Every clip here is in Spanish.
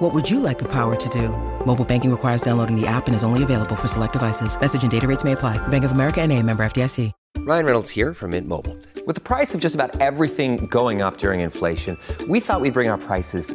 What would you like the power to do? Mobile banking requires downloading the app and is only available for select devices. Message and data rates may apply. Bank of America and a member FDIC. Ryan Reynolds here from Mint Mobile. With the price of just about everything going up during inflation, we thought we'd bring our prices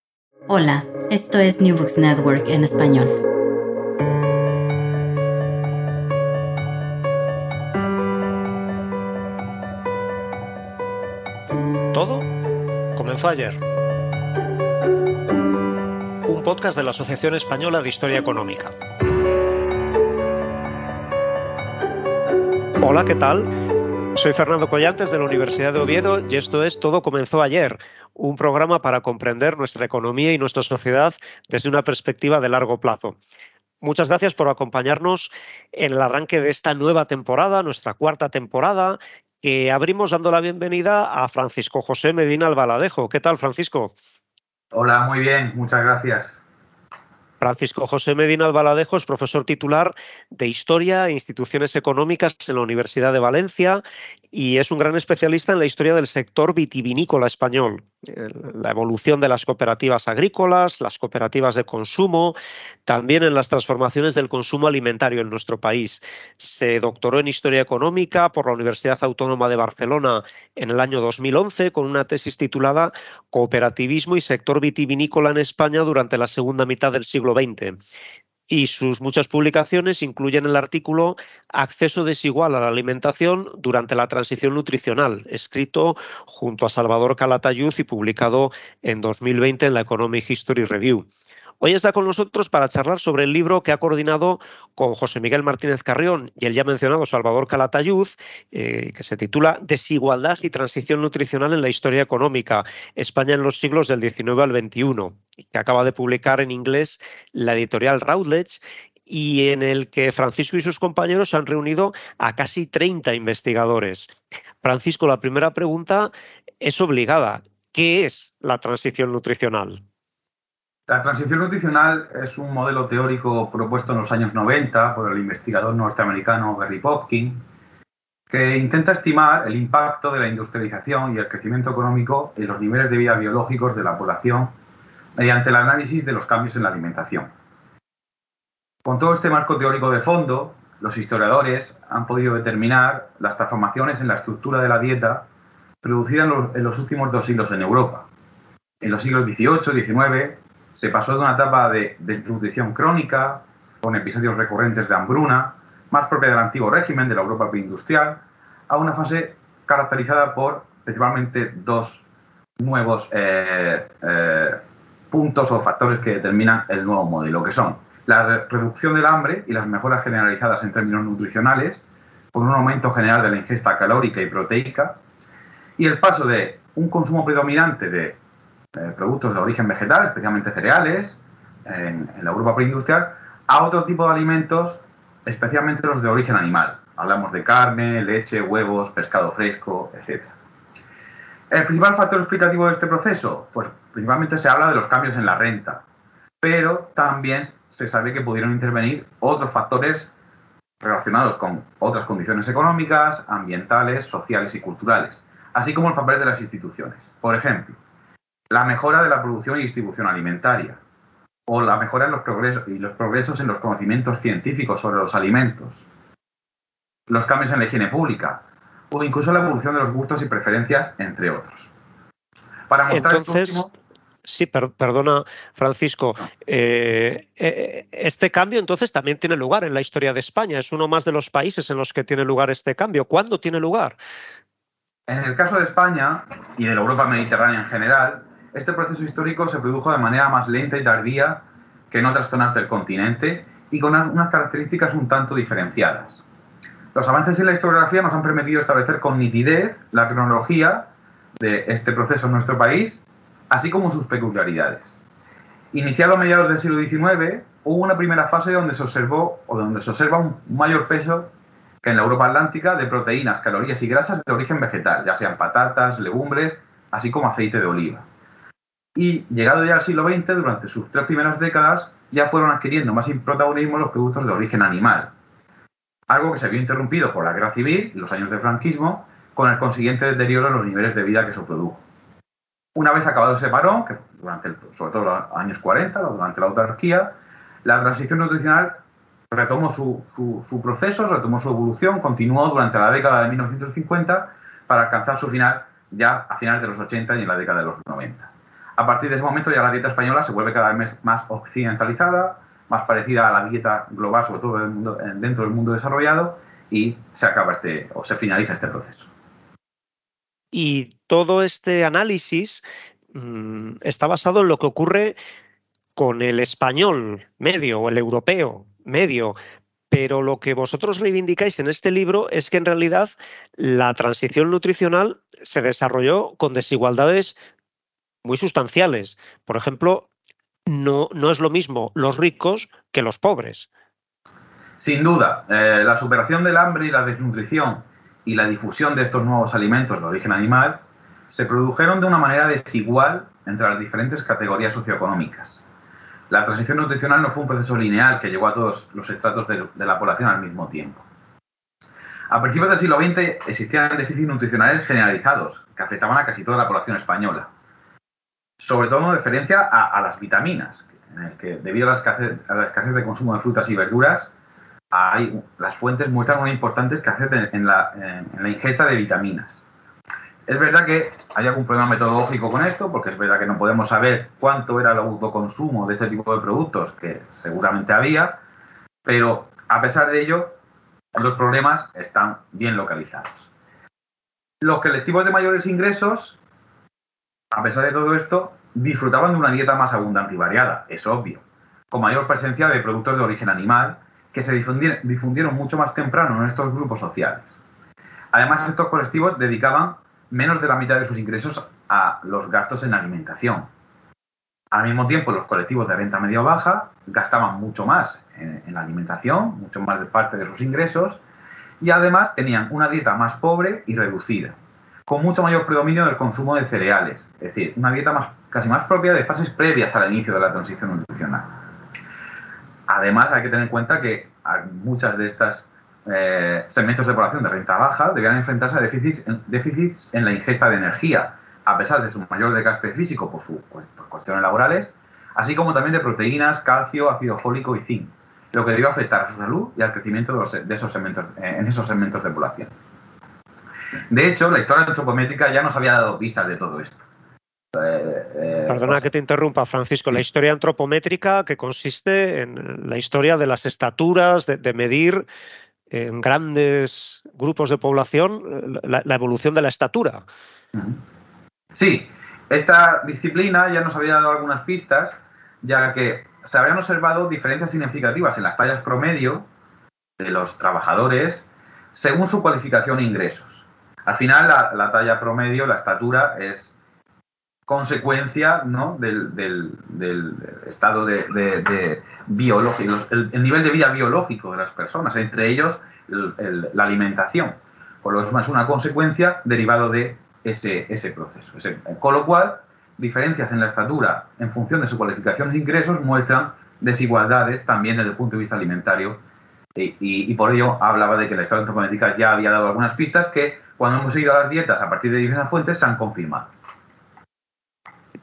Hola, esto es New Books Network en español. Todo comenzó ayer. Un podcast de la Asociación Española de Historia Económica. Hola, ¿qué tal? Soy Fernando Collantes de la Universidad de Oviedo y esto es Todo comenzó ayer, un programa para comprender nuestra economía y nuestra sociedad desde una perspectiva de largo plazo. Muchas gracias por acompañarnos en el arranque de esta nueva temporada, nuestra cuarta temporada, que abrimos dando la bienvenida a Francisco José Medina Albaladejo. ¿Qué tal, Francisco? Hola, muy bien, muchas gracias. Francisco José Medina Albaladejo es profesor titular de Historia e Instituciones Económicas en la Universidad de Valencia y es un gran especialista en la historia del sector vitivinícola español, la evolución de las cooperativas agrícolas, las cooperativas de consumo, también en las transformaciones del consumo alimentario en nuestro país. Se doctoró en Historia Económica por la Universidad Autónoma de Barcelona en el año 2011 con una tesis titulada Cooperativismo y sector vitivinícola en España durante la segunda mitad del siglo Y sus muchas publicaciones incluyen el artículo Acceso desigual a la alimentación durante la transición nutricional, escrito junto a Salvador Calatayud y publicado en 2020 en la Economic History Review. Hoy está con nosotros para charlar sobre el libro que ha coordinado con José Miguel Martínez Carrión y el ya mencionado Salvador Calatayud, eh, que se titula Desigualdad y transición nutricional en la historia económica, España en los siglos del XIX al XXI, que acaba de publicar en inglés la editorial Routledge y en el que Francisco y sus compañeros han reunido a casi 30 investigadores. Francisco, la primera pregunta es obligada. ¿Qué es la transición nutricional? La transición nutricional es un modelo teórico propuesto en los años 90 por el investigador norteamericano Barry Popkin, que intenta estimar el impacto de la industrialización y el crecimiento económico en los niveles de vida biológicos de la población mediante el análisis de los cambios en la alimentación. Con todo este marco teórico de fondo, los historiadores han podido determinar las transformaciones en la estructura de la dieta producida en los, últimos dos siglos en Europa. En los siglos XVIII XIX se pasó de una etapa de desnutrición crónica, con episodios recurrentes de hambruna, más propia del antiguo régimen de la Europa preindustrial, a una fase caracterizada por principalmente dos nuevos eh, eh, puntos o factores que determinan el nuevo modelo, que son. La re reducción del hambre y las mejoras generalizadas en términos nutricionales, con un aumento general de la ingesta calórica y proteica, y el paso de un consumo predominante de eh, productos de origen vegetal, especialmente cereales, en, en, la Europa preindustrial, a otro tipo de alimentos, especialmente los de origen animal. Hablamos de carne, leche, huevos, pescado fresco, etc. El principal factor explicativo de este proceso, pues principalmente se habla de los cambios en la renta, pero también se sabe que pudieron intervenir otros factores relacionados con otras condiciones económicas, ambientales, sociales y culturales, así como el papel de las instituciones. Por ejemplo, la mejora de la producción y distribución alimentaria, o la mejora en los progresos y los progresos en los conocimientos científicos sobre los alimentos, los cambios en la higiene pública, o incluso la evolución de los gustos y preferencias, entre otros. Para mostrar Entonces, Sí, perdona, Francisco. Eh, eh, este cambio entonces también tiene lugar en la historia de España. Es uno más de los países en los que tiene lugar este cambio. ¿Cuándo tiene lugar? En el caso de España y de la Europa mediterránea en general, este proceso histórico se produjo de manera más lenta y tardía que en otras zonas del continente y con unas características un tanto diferenciadas. Los avances en la historiografía nos han permitido establecer con nitidez la cronología de este proceso en nuestro país, así como sus peculiaridades. Iniciado a mediados del siglo XIX, hubo una primera fase donde se observó o donde se observa un mayor peso que en la Europa Atlántica de proteínas, calorías y grasas de origen vegetal, ya sean patatas, legumbres, así como aceite de oliva. Y llegado ya al siglo XX, durante sus tres primeras décadas, ya fueron adquiriendo más protagonismo los productos de origen animal, algo que se vio interrumpido por la guerra civil y los años de franquismo, con el consiguiente deterioro en los niveles de vida que se produjo. Una vez acabado ese parón, que durante sobre todo los años 40, durante la autarquía, la transición nutricional retomó su, su, proceso, retomó su evolución, continuó durante la década de 1950 para alcanzar su final ya a finales de los 80 y en la década de los 90. A partir de ese momento ya la dieta española se vuelve cada vez más occidentalizada, más parecida a la dieta global, sobre todo dentro del mundo desarrollado, y se acaba este, o se finaliza este proceso. Y todo este análisis mm, está basado en lo que ocurre con el español medio o el europeo medio. Pero lo que vosotros reivindicáis en este libro es que en realidad la transición nutricional se desarrolló con desigualdades muy sustanciales. Por ejemplo, no, no es lo mismo los ricos que los pobres. Sin duda, eh, la superación del hambre y la desnutrición y la difusión de estos nuevos alimentos de origen animal se produjeron de una manera desigual entre las diferentes categorías socioeconómicas. La transición nutricional no fue un proceso lineal que llegó a todos los estratos de, de la población al mismo tiempo. A principios del siglo XX existían déficits nutricionales generalizados que afectaban a casi toda la población española sobre todo en referencia a, las vitaminas, en el que debido a la, escasez, de consumo de frutas y verduras, hay, las fuentes muestran una importante escasez en, la, ingesta de vitaminas. Es verdad que hay algún problema metodológico con esto, porque es verdad que no podemos saber cuánto era el autoconsumo de este tipo de productos, que seguramente había, pero a pesar de ello, los problemas están bien localizados. Los colectivos de mayores ingresos a pesar de todo esto, disfrutaban de una dieta más abundante y variada, es obvio, con mayor presencia de productos de origen animal que se difundieron, mucho más temprano en estos grupos sociales. Además, estos colectivos dedicaban menos de la mitad de sus ingresos a los gastos en alimentación. Al mismo tiempo, los colectivos de renta media o baja gastaban mucho más en, en la alimentación, mucho más de parte de sus ingresos, y además tenían una dieta más pobre y reducida con mucho mayor predominio del consumo de cereales, es decir, una dieta más, casi más propia de fases previas al inicio de la transición nutricional. Además, hay que tener en cuenta que muchas de estas eh, segmentos de población de renta baja debían enfrentarse a déficits, en la ingesta de energía, a pesar de su mayor desgaste físico por, sus cuestiones laborales, así como también de proteínas, calcio, ácido fólico y zinc, lo que debió afectar a su salud y al crecimiento de, eh, en esos segmentos de población. De hecho, la historia antropométrica ya nos había dado pistas de todo esto. Eh, eh, Perdona pues que te interrumpa, Francisco. La historia antropométrica que consiste en la historia de las estaturas, de, medir en grandes grupos de población la, evolución de la estatura. Sí, esta disciplina ya nos había dado algunas pistas, ya que se habían observado diferencias significativas en las tallas promedio de los trabajadores según su cualificación e ingresos. Al final, la, talla promedio, la estatura, es consecuencia del, estado de, biológico, el, nivel de vida biológico de las personas, entre ellos la alimentación. Por lo es una consecuencia derivado de ese, ese proceso. con lo cual, diferencias en la estatura en función de su cualificación de ingresos muestran desigualdades también desde el punto de vista alimentario y, por ello hablaba de que la historia antropométrica ya había dado algunas pistas que cuando hemos seguido las dietas a partir de diversas fuentes se han confirmado.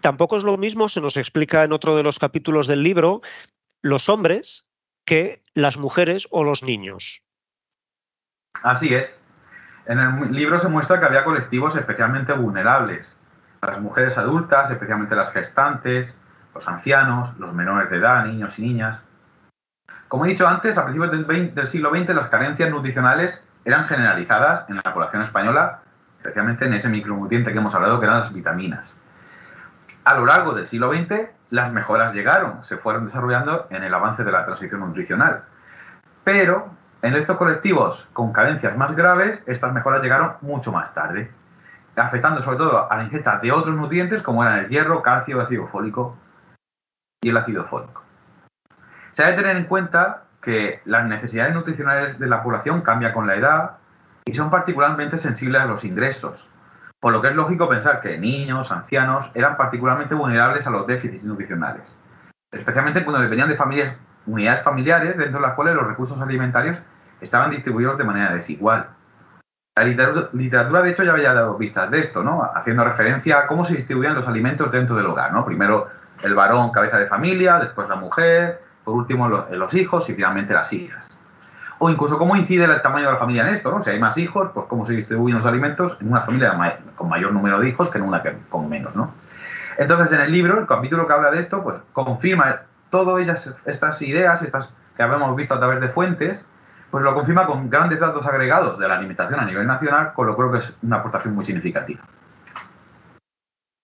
tampoco es lo mismo, se nos explica en otro de los capítulos del libro, los hombres que las mujeres o los niños. Así es. En el libro se muestra que había colectivos especialmente vulnerables. Las mujeres adultas, especialmente las gestantes, los ancianos, los menores de edad, niños y niñas. Como he dicho antes, a principios del, siglo XX las carencias nutricionales eran generalizadas en la población española, especialmente en ese micronutriente que hemos hablado, que eran las vitaminas. A lo largo del siglo XX, las mejoras llegaron, se fueron desarrollando en el avance de la transición nutricional. Pero en estos colectivos con carencias más graves, estas mejoras llegaron mucho más tarde, afectando sobre todo a la ingesta de otros nutrientes como eran el hierro, calcio, ácido fólico y el ácido fólico. Se ha de tener en cuenta que las necesidades nutricionales de la población cambian con la edad y son particularmente sensibles a los ingresos, por lo que es lógico pensar que niños, ancianos, eran particularmente vulnerables a los déficits nutricionales, especialmente cuando dependían de familias, unidades familiares dentro de las cuales los recursos alimentarios estaban distribuidos de manera desigual. La literatura, de hecho, ya había dado vistas de esto, ¿no? haciendo referencia a cómo se distribuían los alimentos dentro del hogar. ¿no? Primero el varón, cabeza de familia, después la mujer, por último los hijos y finalmente las hijas. O incluso cómo incide el tamaño de la familia en esto, ¿no? Si hay más hijos, pues cómo se distribuyen los alimentos en una familia con mayor número de hijos que en una con menos, ¿no? Entonces, en el libro, el capítulo que habla de esto, pues confirma todas estas ideas, estas que habíamos visto a través de fuentes, pues lo confirma con grandes datos agregados de la alimentación a nivel nacional, con lo creo que es una aportación muy significativa.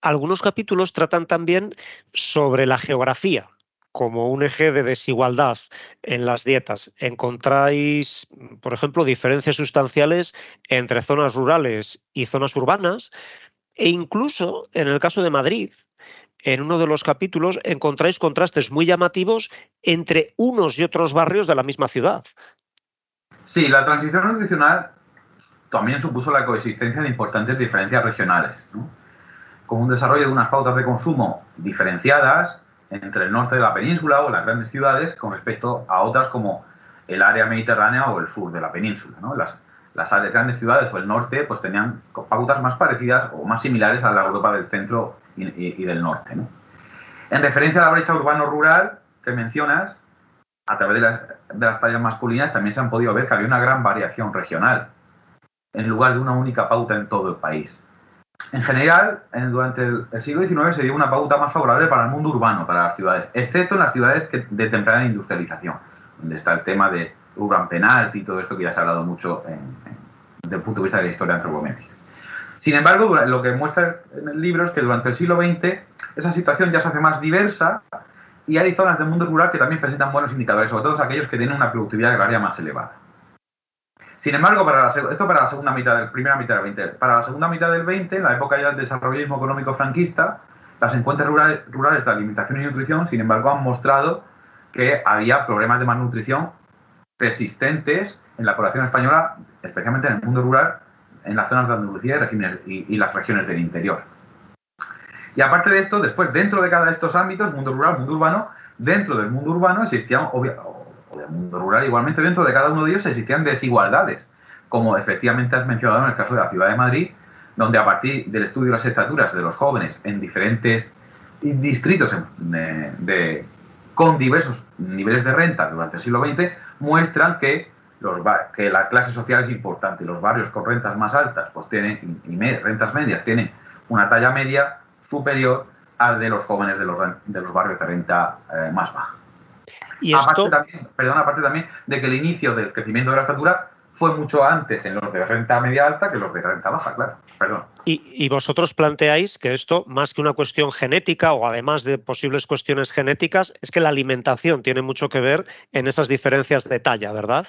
Algunos capítulos tratan también sobre la geografía, como un eje de desigualdad en las dietas. Encontráis, por ejemplo, diferencias sustanciales entre zonas rurales y zonas urbanas e incluso en el caso de Madrid, en uno de los capítulos encontráis contrastes muy llamativos entre unos y otros barrios de la misma ciudad. Sí, la transición nutricional también supuso la coexistencia de importantes diferencias regionales, como un desarrollo de unas pautas de consumo diferenciadas entre el norte de la península o las grandes ciudades con respecto a otras como el área mediterránea o el sur de la península. Las, las grandes ciudades o el norte pues tenían pautas más parecidas o más similares a la Europa del centro y, del norte. En referencia a la brecha urbano-rural que mencionas, a través de las, de las tallas masculinas también se han podido ver que había una gran variación regional, en lugar de una única pauta en todo el país. En general, durante el, siglo XIX se dio una pauta más favorable para el mundo urbano, para las ciudades, excepto en las ciudades de temprana industrialización, donde está el tema de urban penalty y todo esto que ya se ha hablado mucho desde el punto de vista de la historia antropométrica. Sin embargo, lo que muestra en el libro es que durante el siglo XX esa situación ya se hace más diversa y hay zonas del mundo rural que también presentan buenos indicadores, sobre todo aquellos que tienen una productividad agraria más elevada. Sin embargo, para esto para la segunda mitad del, primera mitad del 20. Para la segunda mitad del 20, la época ya del desarrollismo económico franquista, las encuestas rurales, rurales de alimentación y nutrición, sin embargo, han mostrado que había problemas de malnutrición persistentes en la población española, especialmente en el mundo rural, en las zonas de Andalucía y, y, las regiones del interior. Y aparte de esto, después, dentro de cada de estos ámbitos, mundo rural, mundo urbano, dentro del mundo urbano existían, del mundo rural, igualmente dentro de cada uno de ellos existían desigualdades, como efectivamente has mencionado en el caso de la ciudad de Madrid, donde a partir del estudio de las estaturas de los jóvenes en diferentes distritos de, con diversos niveles de renta durante el siglo XX, muestran que, los, que la clase social es importante. Los barrios con rentas más altas pues tienen, y rentas medias tienen una talla media superior al de los jóvenes de los, de los barrios de renta eh, más baja. Y aparte también, perdón, aparte también de que el inicio del crecimiento de la estatura fue mucho antes en los de renta media alta que los de renta baja, claro. Perdón. Y, vosotros planteáis que esto, más que una cuestión genética o además de posibles cuestiones genéticas, es que la alimentación tiene mucho que ver en esas diferencias de talla, ¿verdad?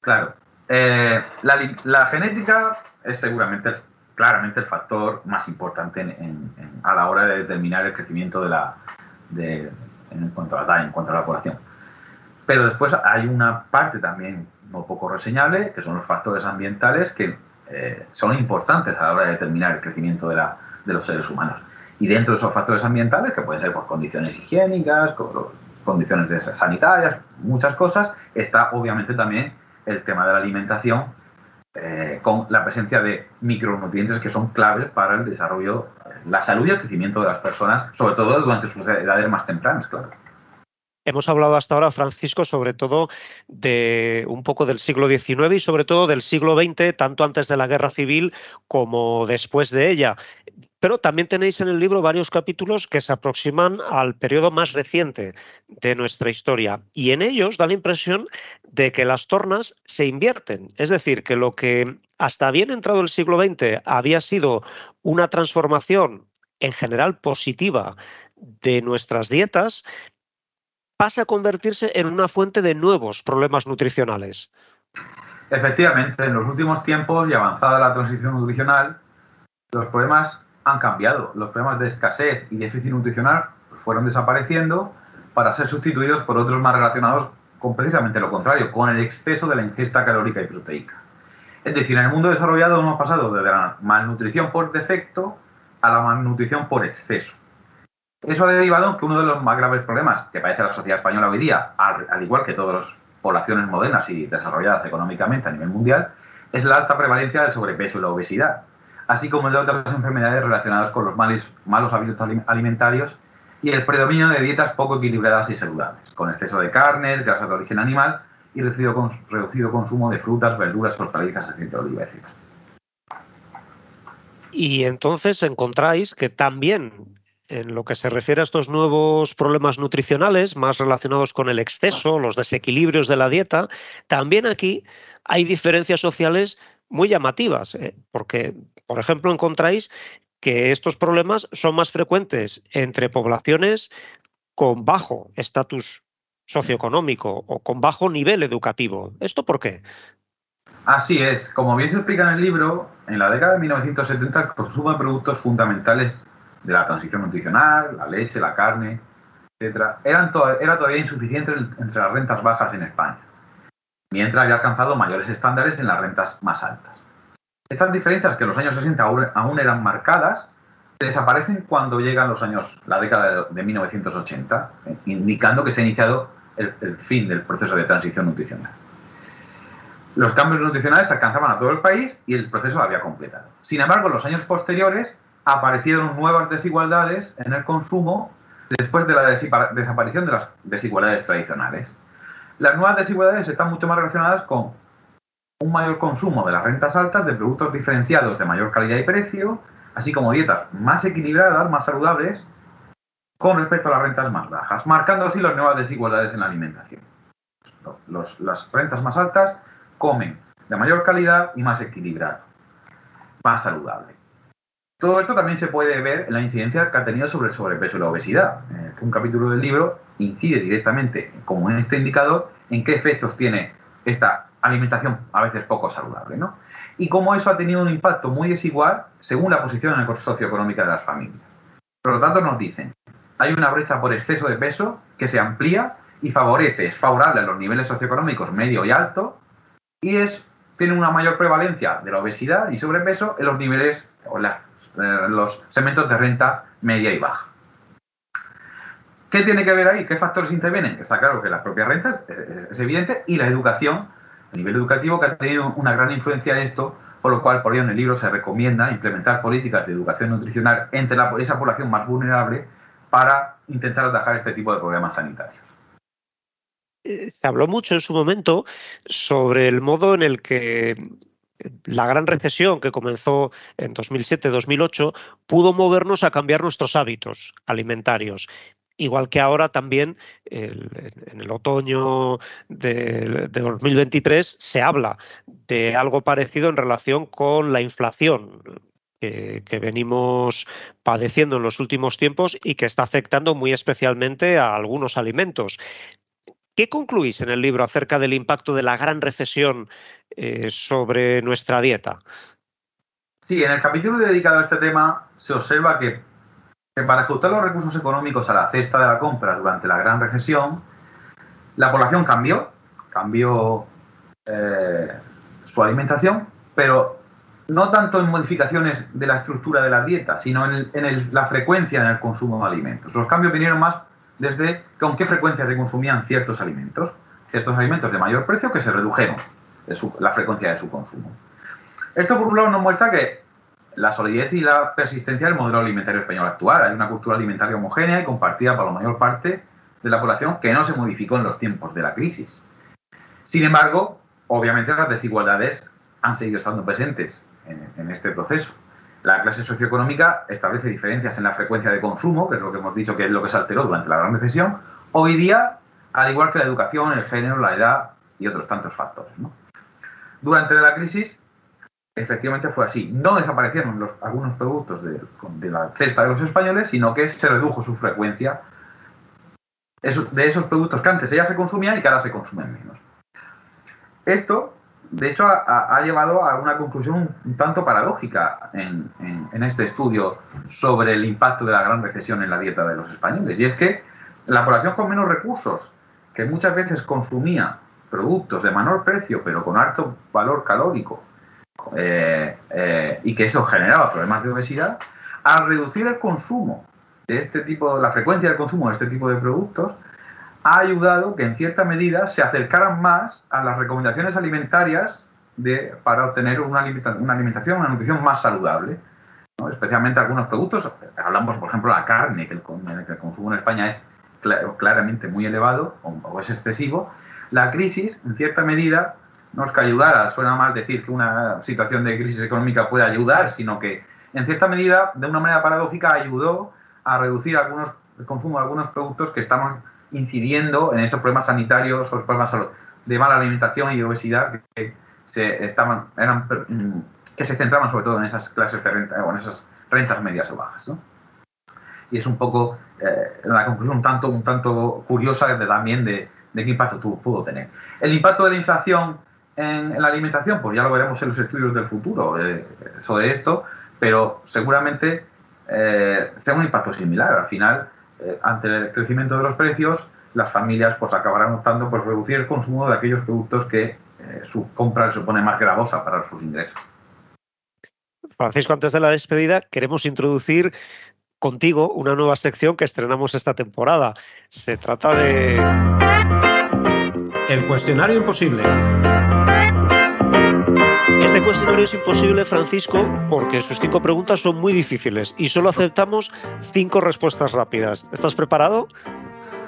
Claro. Eh, la, genética es seguramente, claramente el factor más importante a la hora de determinar el crecimiento de la, de, en cuanto a la en cuanto a la población. Pero después hay una parte también no poco reseñable, que son los factores ambientales que eh, son importantes a la hora de determinar el crecimiento de, la, de, los seres humanos. Y dentro de esos factores ambientales, que pueden ser por condiciones higiénicas, condiciones sanitarias, muchas cosas, está obviamente también el tema de la alimentación, eh, con la presencia de micronutrientes que son claves para el desarrollo la salud y el crecimiento de las personas, sobre todo durante sus edades más tempranas, claro. Hemos hablado hasta ahora, Francisco, sobre todo de un poco del siglo XIX y sobre todo del siglo XX, tanto antes de la guerra civil como después de ella. Pero también tenéis en el libro varios capítulos que se aproximan al periodo más reciente de nuestra historia. Y en ellos da la impresión de que las tornas se invierten. Es decir, que lo que hasta bien entrado el siglo XX había sido una transformación en general positiva de nuestras dietas, pasa a convertirse en una fuente de nuevos problemas nutricionales. Efectivamente, en los últimos tiempos y avanzada la transición nutricional, los problemas han cambiado. Los problemas de escasez y déficit nutricional fueron desapareciendo para ser sustituidos por otros más relacionados con precisamente lo contrario, con el exceso de la ingesta calórica y proteica. Es decir, en el mundo desarrollado hemos pasado de la malnutrición por defecto a la malnutrición por exceso. Eso ha derivado en que uno de los más graves problemas que padece la sociedad española hoy día, al, igual que todas las poblaciones modernas y desarrolladas económicamente a nivel mundial, es la alta prevalencia del sobrepeso y la obesidad, así como el de otras enfermedades relacionadas con los malos hábitos alimentarios y el predominio de dietas poco equilibradas y saludables, con exceso de carnes, grasas de origen animal y reducido, reducido consumo de frutas, verduras, hortalizas, aceite de oliva, etc. Y entonces encontráis que también en lo que se refiere a estos nuevos problemas nutricionales, más relacionados con el exceso, los desequilibrios de la dieta, también aquí hay diferencias sociales muy llamativas, ¿eh? porque, por ejemplo, encontráis que estos problemas son más frecuentes entre poblaciones con bajo estatus socioeconómico o con bajo nivel educativo. ¿Esto por qué? Así es. Como bien se explica en el libro, en la década de 1970 el de productos fundamentales de la transición nutricional, la leche, la carne, etcétera, eran era todavía insuficiente entre las rentas bajas en España, mientras había alcanzado mayores estándares en las rentas más altas. Estas diferencias, que en los años 60 aún eran marcadas, desaparecen cuando llegan los años, la década de 1980, indicando que se ha iniciado el, el fin del proceso de transición nutricional. Los cambios nutricionales alcanzaban a todo el país y el proceso había completado. Sin embargo, en los años posteriores aparecieron nuevas desigualdades en el consumo después de la desaparición de las desigualdades tradicionales. Las nuevas desigualdades están mucho más relacionadas con un mayor consumo de las rentas altas de productos diferenciados de mayor calidad y precio, así como dietas más equilibradas, más saludables, con respecto a las rentas más bajas, marcando así las nuevas desigualdades en la alimentación. las rentas más altas comen de mayor calidad y más equilibrado, más saludable. Todo esto también se puede ver en la incidencia que ha tenido sobre el sobrepeso y la obesidad. Eh, un capítulo del libro incide directamente, como en este indicador, en qué efectos tiene esta alimentación a veces poco saludable, ¿no? Y cómo eso ha tenido un impacto muy desigual según la posición socioeconómica de las familias. Por lo tanto, nos dicen, hay una brecha por exceso de peso que se amplía y favorece, es favorable a los niveles socioeconómicos medio y alto, y es, tiene una mayor prevalencia de la obesidad y sobrepeso en los niveles o la eh, los segmentos de renta media y baja. ¿Qué tiene que ver ahí? ¿Qué factores intervienen? Está claro que las propias rentas, es evidente, y la educación, a nivel educativo, que ha tenido una gran influencia en esto, por lo cual, por ello, en el libro se recomienda implementar políticas de educación nutricional entre esa población más vulnerable para intentar atajar este tipo de problemas sanitarios. Eh, se habló mucho en su momento sobre el modo en el que la gran recesión que comenzó en 2007-2008 pudo movernos a cambiar nuestros hábitos alimentarios. Igual que ahora también en el otoño de, 2023 se habla de algo parecido en relación con la inflación, que, venimos padeciendo en los últimos tiempos y que está afectando muy especialmente a algunos alimentos. ¿Qué concluís en el libro acerca del impacto de la gran recesión eh, sobre nuestra dieta? Sí, en el capítulo dedicado a este tema se observa que, para ajustar los recursos económicos a la cesta de la compra durante la gran recesión, la población cambió, cambió eh, su alimentación, pero no tanto en modificaciones de la estructura de la dieta, sino en, la frecuencia en el consumo de alimentos. Los cambios vinieron más desde con qué frecuencia se consumían ciertos alimentos, ciertos alimentos de mayor precio que se redujeron la frecuencia de su consumo. Esto por un lado nos muestra que la solidez y la persistencia del modelo alimentario español actual. Hay una cultura alimentaria homogénea y compartida por la mayor parte de la población que no se modificó en los tiempos de la crisis. Sin embargo, obviamente las desigualdades han seguido estando presentes en, este proceso. La clase socioeconómica establece diferencias en la frecuencia de consumo, que es lo que hemos dicho que es lo que se alteró durante la Gran Recesión. Hoy día, al igual que la educación, el género, la edad y otros tantos factores. Durante la crisis, efectivamente fue así. No desaparecieron algunos productos de, la cesta de los españoles, sino que se redujo su frecuencia de esos productos que antes ya se consumían y que ahora se consumen menos. Esto, de hecho, ha, llevado a una conclusión un tanto paradójica en, este estudio sobre el impacto de la gran recesión en la dieta de los españoles. Y es que la población con menos recursos, que muchas veces consumía productos de menor precio, pero con alto valor calórico, eh, eh, y que eso generaba problemas de obesidad, al reducir el consumo de este tipo, la frecuencia de consumo de este tipo de productos, ha ayudado que en cierta medida se acercaran más a las recomendaciones alimentarias de, para obtener una, una alimentación, una nutrición más saludable. Especialmente algunos productos, hablamos por ejemplo de la carne, que el, consumo en España es claramente muy elevado o es excesivo, la crisis, en cierta medida, no es que ayudara, suena mal decir que una situación de crisis económica puede ayudar, sino que en cierta medida, de una manera paradójica, ayudó a reducir algunos, el consumo de algunos productos que estaban incidiendo en esos problemas sanitarios o problemas de mala alimentación y obesidad que se estaban eran, que se centraban sobre todo en esas clases de renta o en esas rentas medias o bajas y es un poco eh, la conclusión un tanto un tanto curiosa de, también de, de qué impacto pudo tener el impacto de la inflación en, la alimentación? Pues ya lo veremos en los estudios del futuro eh, sobre esto, pero seguramente eh, sea un impacto similar. Al final, eh, ante el crecimiento de los precios, las familias pues acabarán optando por reducir el consumo de aquellos productos que su compra supone más gravosa para sus ingresos. Francisco, antes de la despedida, queremos introducir contigo una nueva sección que estrenamos esta temporada. Se trata de... El cuestionario imposible. Este cuestionario es imposible, Francisco, porque sus cinco preguntas son muy difíciles y solo aceptamos cinco respuestas rápidas. ¿Estás preparado?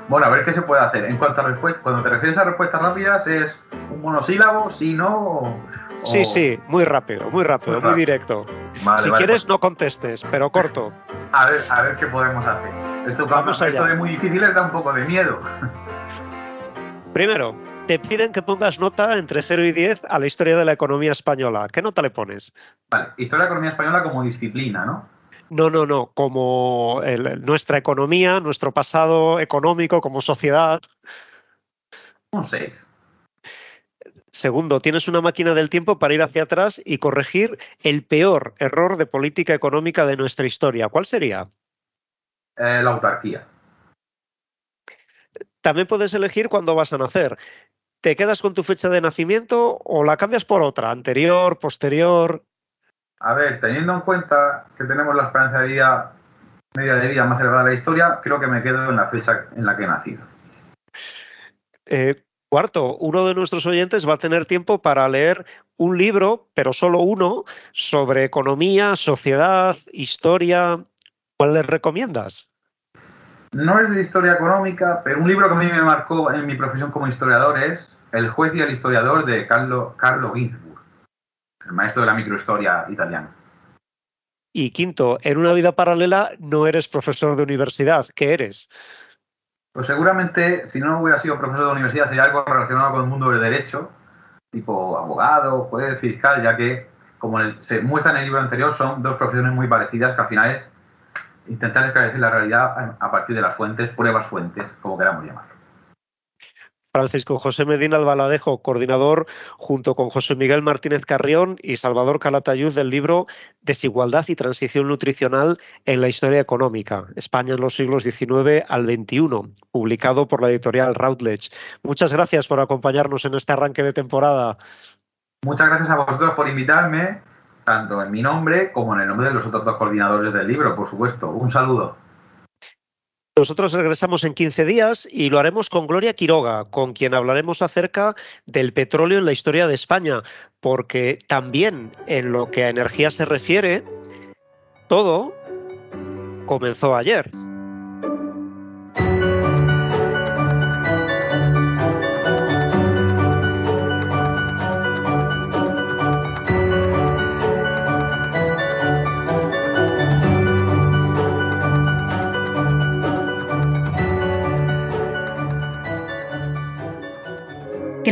Bueno, a ver qué se puede hacer. En cuanto a respuestas, cuando te refieres a respuestas rápidas, ¿es un monosílabo? Si no. Sí, sí, muy rápido, muy rápido, muy, directo. si quieres, pues- no contestes, pero corto. A ver, a ver qué podemos hacer. Esto, Vamos esto de muy difíciles da un poco de miedo. Primero, te piden que pongas nota entre 0 y 10 a la historia de la economía española. ¿Qué nota le pones? Vale, historia de la economía española como disciplina, ¿no? No, no, no, como nuestra economía, nuestro pasado económico como sociedad. Un 6. Segundo, tienes una máquina del tiempo para ir hacia atrás y corregir el peor error de política económica de nuestra historia. ¿Cuál sería? Eh, la autarquía. También puedes elegir cuándo vas a nacer. ¿Te quedas con tu fecha de nacimiento o la cambias por otra, anterior, posterior? A ver, teniendo en cuenta que tenemos la esperanza de vida media de vida más elevada de la historia, creo que me quedo en la fecha en la que he nacido. Eh, cuarto, uno de nuestros oyentes va a tener tiempo para leer un libro, pero solo uno, sobre economía, sociedad, historia. ¿Cuál les recomiendas? No es de historia económica, pero un libro que a mí me marcó en mi profesión como historiador es El juez y el historiador de Carlo, Carlo Ginzburg, el maestro de la microhistoria italiana. Y quinto, en una vida paralela no eres profesor de universidad, ¿qué eres? Pues seguramente, si no hubiera sido profesor de universidad, sería algo relacionado con el mundo del derecho, tipo abogado, juez, fiscal, ya que, como se muestra en el libro anterior, son dos profesiones muy parecidas que al final es intentar esclarecer la realidad a partir de las fuentes, pruebas fuentes, como queramos llamarlo. Francisco José Medina Albaladejo, coordinador junto con José Miguel Martínez Carrión y Salvador Calatayud del libro Desigualdad y Transición Nutricional en la Historia Económica, España en los siglos XIX al XXI, publicado por la editorial Routledge. Muchas gracias por acompañarnos en este arranque de temporada. Muchas gracias a vosotros por invitarme tanto en mi nombre como en el nombre de los otros dos coordinadores del libro, por supuesto. Un saludo. Nosotros regresamos en 15 días y lo haremos con Gloria Quiroga, con quien hablaremos acerca del petróleo en la historia de España, porque también en lo que a energía se refiere, todo comenzó ayer.